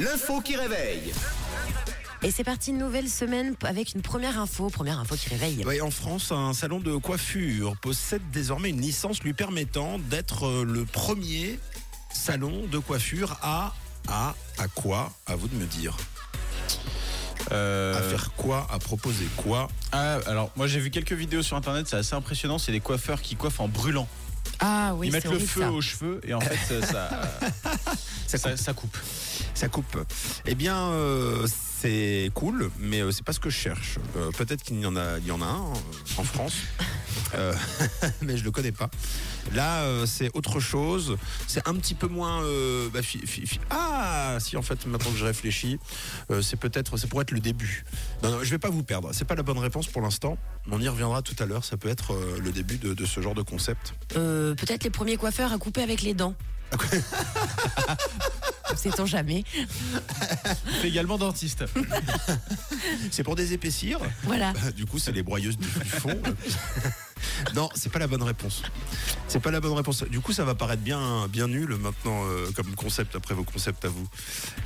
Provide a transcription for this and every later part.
L'info qui réveille. Et c'est parti, une nouvelle semaine avec une première info, première info qui réveille. Oui, en France, un salon de coiffure possède désormais une licence lui permettant d'être euh, le premier salon de coiffure à à à quoi? À vous de me dire. Euh, À faire quoi À proposer quoi ah, alors moi j'ai vu quelques vidéos sur internet, c'est assez impressionnant. C'est des coiffeurs qui coiffent en brûlant. Ah oui, Ils mettent le feu ça. aux cheveux et en fait ça, ça, ça, ça coupe. Ça coupe. Eh bien, euh, c'est cool, mais euh, c'est pas ce que je cherche. Euh, Peut-être qu'il y en a, il y en a un euh, en France, Euh, mais je le connais pas. Là, euh, c'est autre chose. C'est un petit peu moins. euh, bah, fi- fi- fi- ah, si en fait, maintenant que je réfléchis, euh, c'est peut-être, c'est pour être le début. Non, non, je vais pas vous perdre. C'est pas la bonne réponse pour l'instant. On y reviendra tout à l'heure. Ça peut être euh, le début de, de ce genre de concept. Euh, Peut-être les premiers coiffeurs à couper avec les dents. Sait-on jamais. C'est également dentiste. C'est pour désépaissir. Voilà. Bah, du coup, c'est les broyeuses du, du fond. non, c'est pas la bonne réponse. C'est pas la bonne réponse. Du coup, ça va paraître bien, bien nul maintenant euh, comme concept après vos concepts à vous.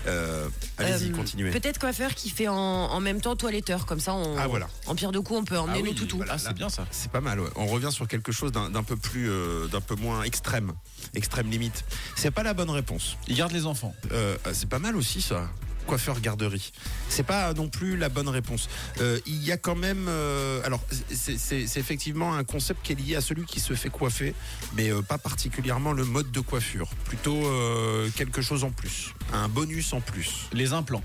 Euh, Allez-y, Euh, continuez. Peut-être coiffeur qui fait en, en même temps toiletteur, comme ça on, Ah, voilà. en pire de coup on peut emmener Ah oui, nos toutous. voilà. Ah, c'est bien ça. C'est pas mal. ouais. On revient sur quelque chose d'un d'un peu plus, euh, d'un peu moins extrême, extrême limite. C'est pas la bonne réponse. Ils gardent les enfants. Euh, c'est pas mal aussi ça. Coiffeur garderie. C'est pas non plus la bonne réponse. Euh, il y a quand même. euh, alors, c'est- effectivement un concept qui est lié à celui qui se fait coiffer, mais euh, pas particulièrement le mode de coiffure. Plutôt quelque chose en plus. Un bonus en plus. Les implants.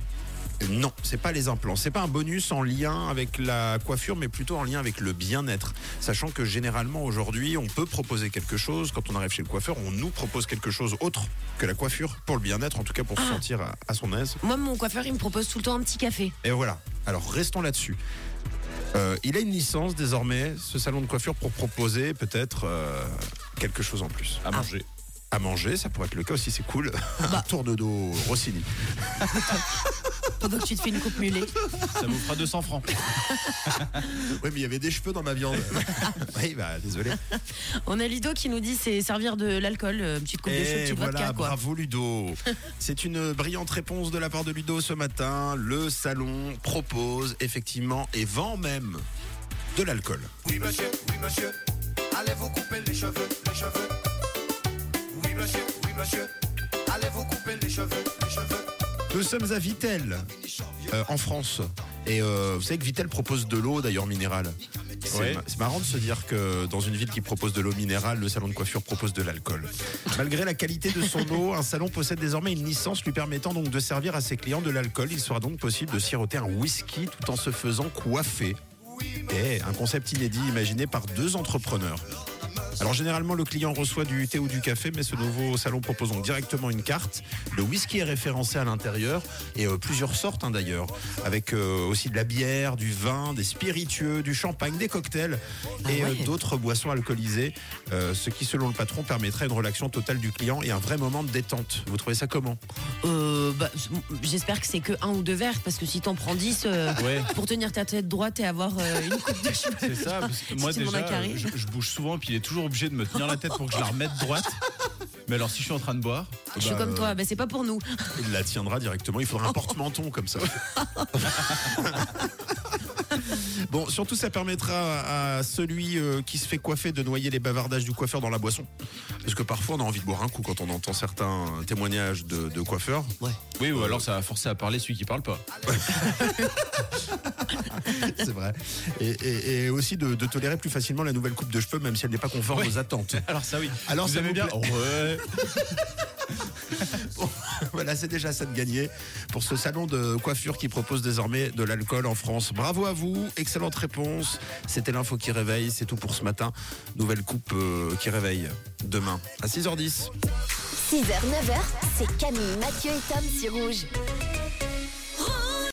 Non, c'est pas les implants. C'est pas un bonus en lien avec la coiffure, mais plutôt en lien avec le bien-être. Sachant que généralement aujourd'hui, on peut proposer quelque chose. Quand on arrive chez le coiffeur, on nous propose quelque chose autre que la coiffure pour le bien-être, en tout cas pour se Ah. sentir à- à son aise. Moi, mon coiffeur, il me propose tout le temps un petit café. Et voilà. Alors restons là-dessus. Euh, il a une licence désormais, ce salon de coiffure, pour proposer peut-être euh, quelque chose en plus. À manger. À manger, ça pourrait être le cas aussi, c'est cool. Un tour de dos Rossini. Pendant que tu te fais une coupe mulet. Ça vous fera 200 francs. Oui, mais il y avait des cheveux dans ma viande. oui, bah désolé. On a Ludo qui nous dit c'est servir de l'alcool, euh, petite coupe de chou, Et petite voilà, vodka quoi. bravo Ludo. C'est une brillante réponse de la part de Ludo ce matin. Le salon propose effectivement et vend même de l'alcool. Oui monsieur, oui monsieur, allez vous couper cheveux, les cheveux. Nous sommes à Vitel, euh, en France. Et euh, vous savez que Vitel propose de l'eau d'ailleurs minérale. C'est Ouais. ma- c'est marrant de se dire que dans une ville qui propose de l'eau minérale, le salon de coiffure propose de l'alcool. Malgré la qualité de son eau, un salon possède désormais une licence lui permettant donc de servir à ses clients de l'alcool. Il sera donc possible de siroter un whisky tout en se faisant coiffer. Et un concept inédit imaginé par deux entrepreneurs. Alors généralement le client reçoit du thé ou du café, mais ce nouveau salon propose donc directement une carte. Le whisky est référencé à l'intérieur et euh, plusieurs sortes hein, d'ailleurs, avec euh, aussi de la bière, du vin, des spiritueux, du champagne, des cocktails et Ah euh, ouais. d'autres boissons alcoolisées, euh, ce qui selon le patron permettrait une relaxation totale du client et un vrai moment de détente. Vous trouvez ça comment? Euh, bah, J'espère que c'est que un ou deux verres parce que si t'en prends 10 euh, Ouais. pour tenir ta tête droite et avoir euh, une coupe de cheveux. C'est ça, parce que moi déjà, euh, je, je bouge souvent, puis il est toujours obligé de me tenir la tête pour que je la remette droite. Mais alors, si je suis en train de boire, Je suis Bah, comme toi, bah, c'est pas pour nous. Il la tiendra directement. Il faudra un porte-menton comme ça. Bon, surtout ça permettra à celui euh, qui se fait coiffer de noyer les bavardages du coiffeur dans la boisson. Parce que parfois on a envie de boire un coup quand on entend certains témoignages de, de coiffeurs. oui, ou alors ça va forcer à parler celui qui parle pas. C'est vrai. Et, et- et aussi de, de tolérer plus facilement la nouvelle coupe de cheveux, même si elle n'est pas conforme Ouais. aux attentes. Alors ça oui. Alors, vous ça aimez vous bien plaît Ouais. voilà, c'est déjà ça de gagner pour ce salon de coiffure qui propose désormais de l'alcool en France. Bravo à vous, excellente réponse. C'était l'info qui réveille, c'est tout pour ce matin. Nouvelle coupe euh, qui réveille demain à 6h10. 6h, 9h, c'est Camille, Mathieu et Tom sur Rouge.